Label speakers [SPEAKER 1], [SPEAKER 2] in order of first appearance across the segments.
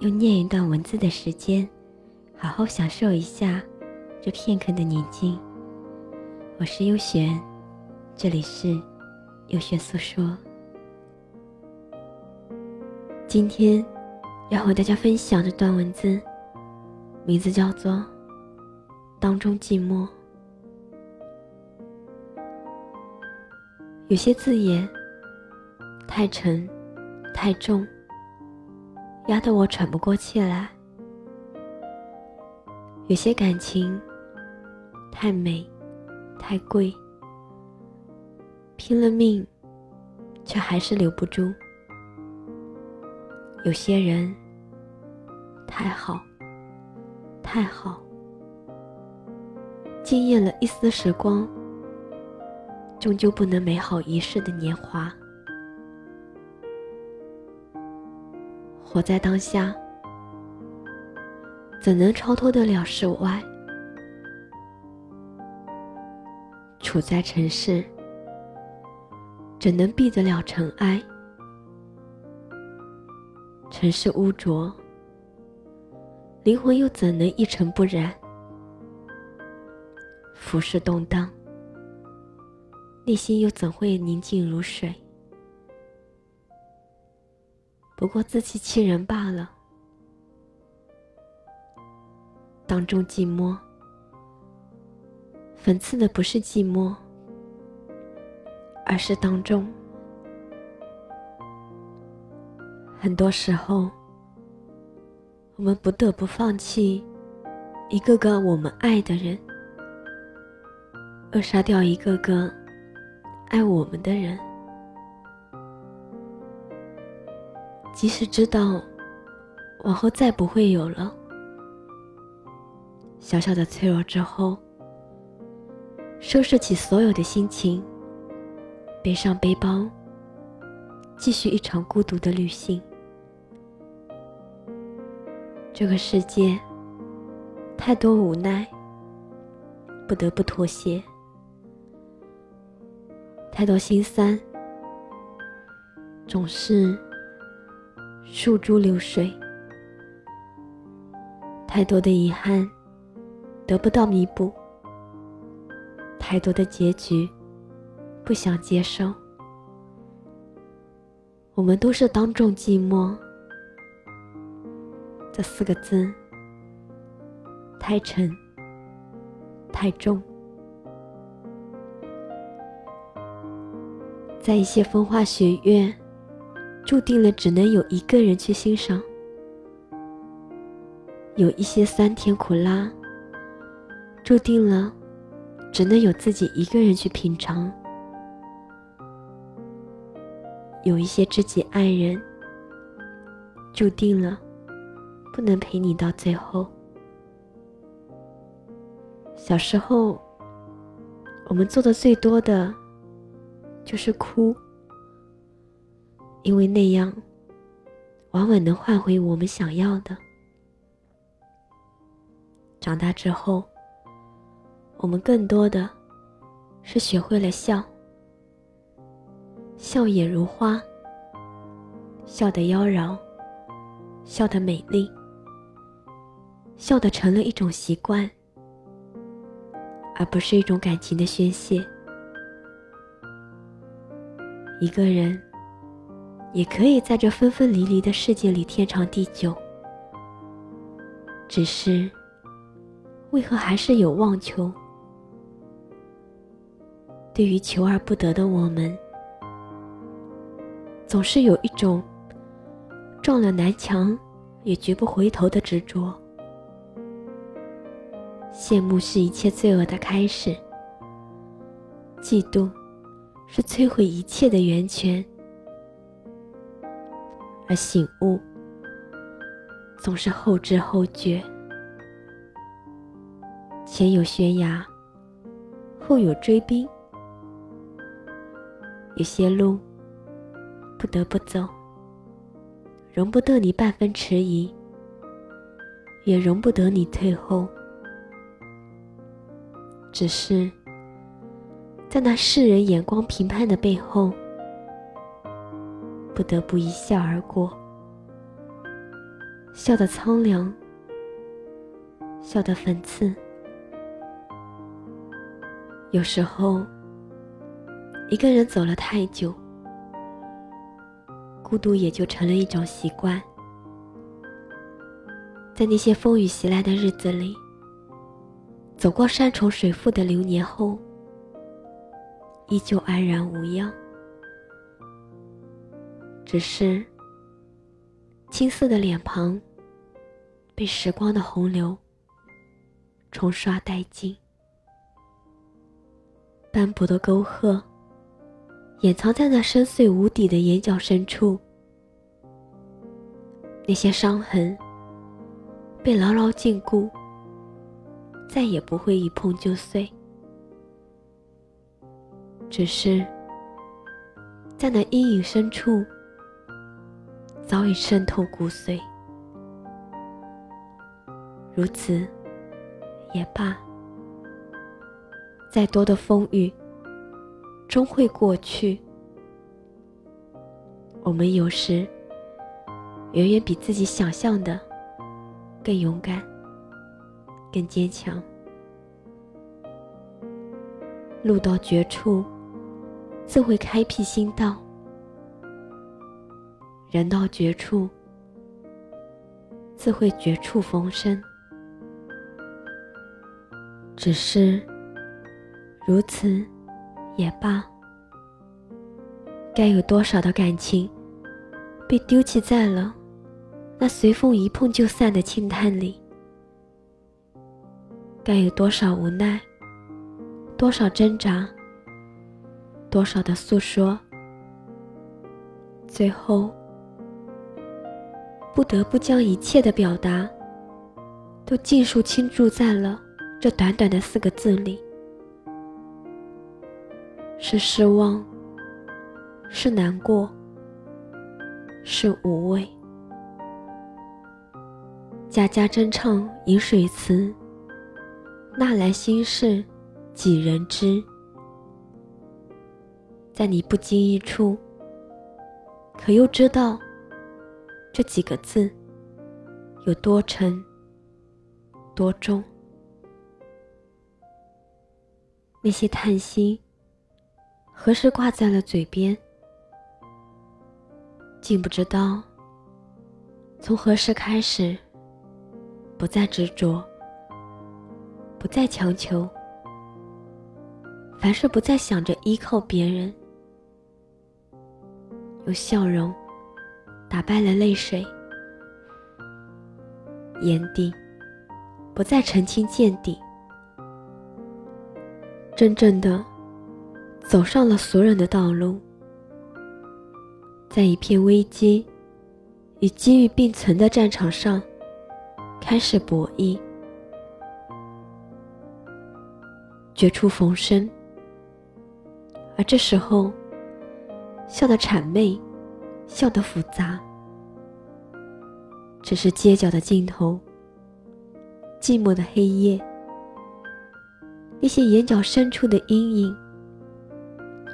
[SPEAKER 1] 用念一段文字的时间，好好享受一下这片刻的宁静。我是优璇，这里是优璇诉说。今天要和大家分享这段文字，名字叫做《当中寂寞》。有些字眼太沉，太重。压得我喘不过气来。有些感情太美，太贵，拼了命，却还是留不住。有些人太好，太好，惊艳了一丝时光，终究不能美好一世的年华。活在当下，怎能超脱得了世外？处在尘世，怎能避得了尘埃？尘世污浊，灵魂又怎能一尘不染？浮世动荡，内心又怎会宁静如水？不过自欺欺人罢了。当众寂寞，讽刺的不是寂寞，而是当众。很多时候，我们不得不放弃一个个我们爱的人，扼杀掉一个个爱我们的人。即使知道往后再不会有了，小小的脆弱之后，收拾起所有的心情，背上背包，继续一场孤独的旅行。这个世界太多无奈，不得不妥协；太多心酸，总是。数珠流水，太多的遗憾得不到弥补，太多的结局不想接受。我们都是当众寂寞，这四个字太沉太重，在一些风花雪月。注定了只能有一个人去欣赏，有一些酸甜苦辣，注定了只能有自己一个人去品尝，有一些知己爱人，注定了不能陪你到最后。小时候，我们做的最多的就是哭。因为那样，往往能换回我们想要的。长大之后，我们更多的是学会了笑，笑靥如花，笑得妖娆，笑得美丽，笑得成了一种习惯，而不是一种感情的宣泄。一个人。也可以在这分分离离的世界里天长地久。只是，为何还是有妄求？对于求而不得的我们，总是有一种撞了南墙也绝不回头的执着。羡慕是一切罪恶的开始，嫉妒是摧毁一切的源泉。而醒悟，总是后知后觉。前有悬崖，后有追兵，有些路不得不走，容不得你半分迟疑，也容不得你退后。只是，在那世人眼光评判的背后，不得不一笑而过，笑得苍凉，笑得讽刺。有时候，一个人走了太久，孤独也就成了一种习惯。在那些风雨袭来的日子里，走过山重水复的流年后，依旧安然无恙。只是青涩的脸庞，被时光的洪流冲刷殆尽。斑驳的沟壑，掩藏在那深邃无底的眼角深处。那些伤痕被牢牢禁锢，再也不会一碰就碎。只是在那阴影深处，早已渗透骨髓。如此也罢。再多的风雨，终会过去。我们有时远远比自己想象的更勇敢、更坚强。路到绝处，自会开辟新道；人到绝处，自会绝处逢生。只是。如此，也罢。该有多少的感情，被丢弃在了那随风一碰就散的轻叹里？该有多少无奈，多少挣扎，多少的诉说，最后不得不将一切的表达，都尽数倾注在了这短短的四个字里。是失望，是难过，是无味。家家争唱饮水词，纳兰心事几人知？在你不经意处，可又知道这几个字有多沉、多重？那些叹息。何时挂在了嘴边，竟不知道。从何时开始，不再执着，不再强求，凡事不再想着依靠别人，用笑容打败了泪水，眼底不再澄清见底，真正的。走上了所有的道路，在一片危机与机遇并存的战场上，开始博弈，绝处逢生。而这时候，笑得谄媚，笑得复杂，只是街角的尽头，寂寞的黑夜，那些眼角深处的阴影。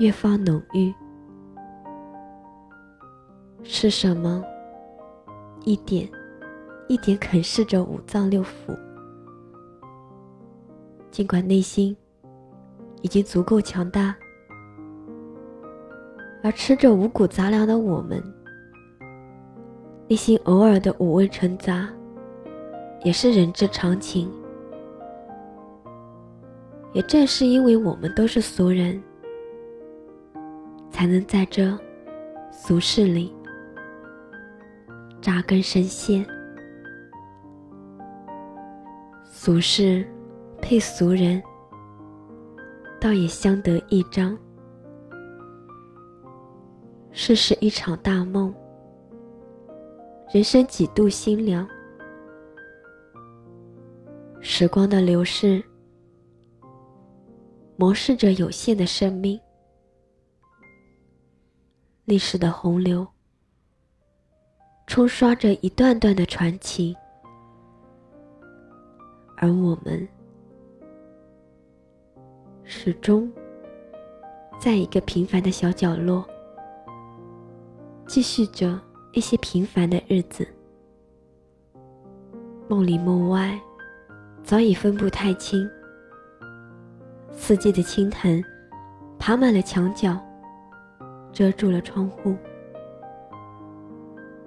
[SPEAKER 1] 越发浓郁，是什么？一点一点啃噬着五脏六腑。尽管内心已经足够强大，而吃着五谷杂粮的我们，内心偶尔的五味陈杂，也是人之常情。也正是因为我们都是俗人。才能在这俗世里扎根深陷。俗世配俗人，倒也相得益彰。世事一场大梦，人生几度心凉。时光的流逝磨蚀着有限的生命。历史的洪流冲刷着一段段的传奇，而我们始终在一个平凡的小角落，继续着一些平凡的日子。梦里梦外，早已分不太清。四季的清潭，爬满了墙角，遮住了窗户。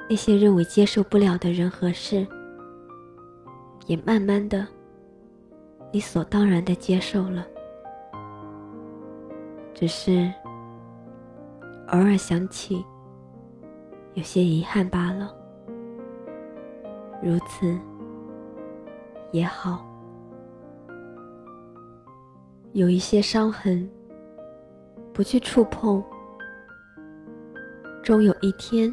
[SPEAKER 1] 那些认为接受不了的人和事，也慢慢的理所当然的接受了。只是偶尔想起，有些遗憾罢了。如此。也好，有一些伤痕，不去触碰，终有一天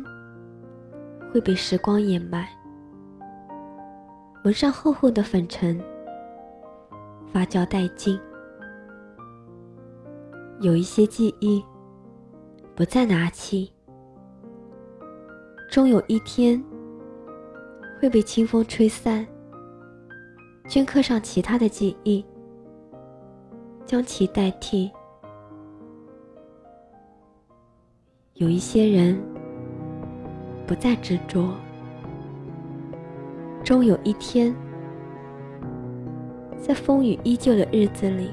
[SPEAKER 1] 会被时光掩埋，蒙上厚厚的粉尘，发酵殆尽。有一些记忆，不再拿起，终有一天会被清风吹散。镌刻上其他的记忆，将其代替。有一些人不再执着，终有一天，在风雨依旧的日子里，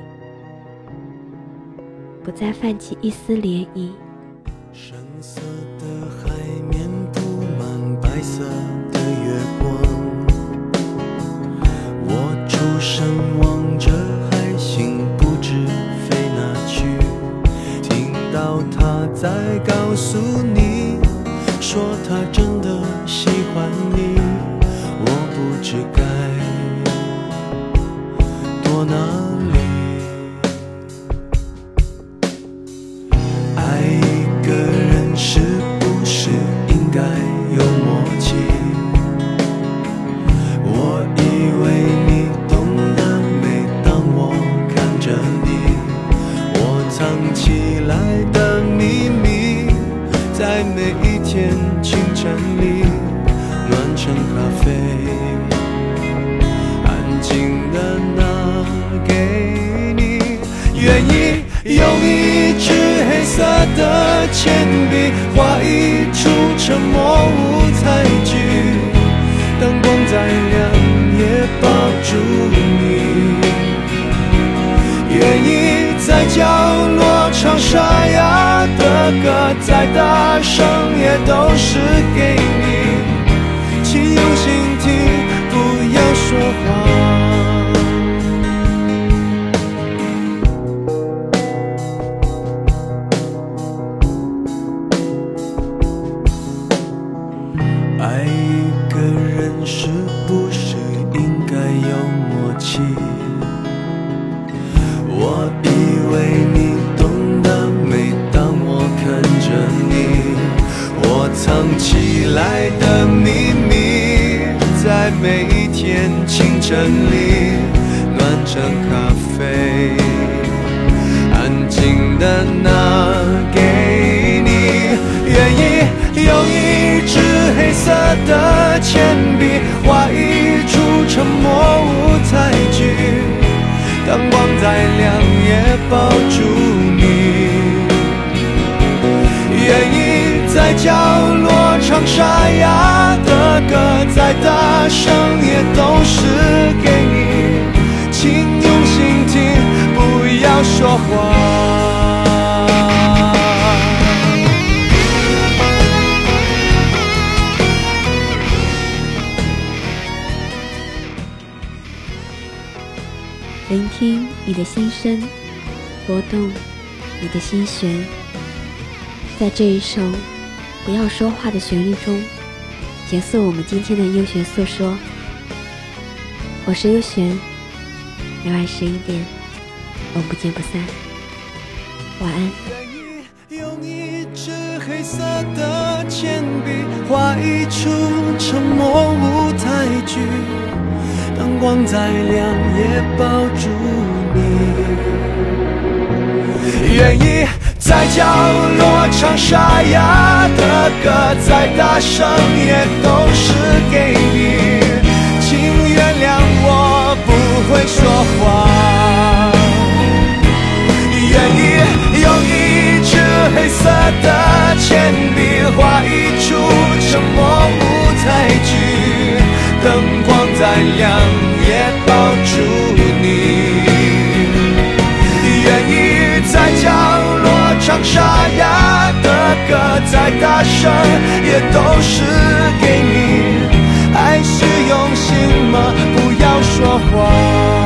[SPEAKER 1] 不再泛起一丝涟漪。
[SPEAKER 2] 深色的海面灰色的月光，我出。神望着海星，不知飞哪去。听到他在告诉你，说他真的喜欢你，我不知该躲哪给你，愿意用一支黑色的铅笔画一出沉默舞台剧，灯光再亮也抱住你。愿意在角落唱沙哑的歌，再大声也都是给你，上咖啡安静的拿给你愿意用一支黑色的铅笔画一出沉默舞台剧灯光再亮也抱住你。愿意在角落唱沙哑的歌再大声也都是给你。说话。
[SPEAKER 1] 聆听你的心声，拨动你的心弦，在这一首。不要说话的旋律中，结束我们今天的优学诉说。我是优璇，每晚十一点，我们不见不散晚安。
[SPEAKER 2] 愿意用一支黑色的铅笔画一出沉默舞台剧灯光再亮也抱住你。愿意在角落唱沙哑的歌再大声也都是给你。请原谅我不会说话。歌再大声，也都是给你。爱是用心吗？不要说谎。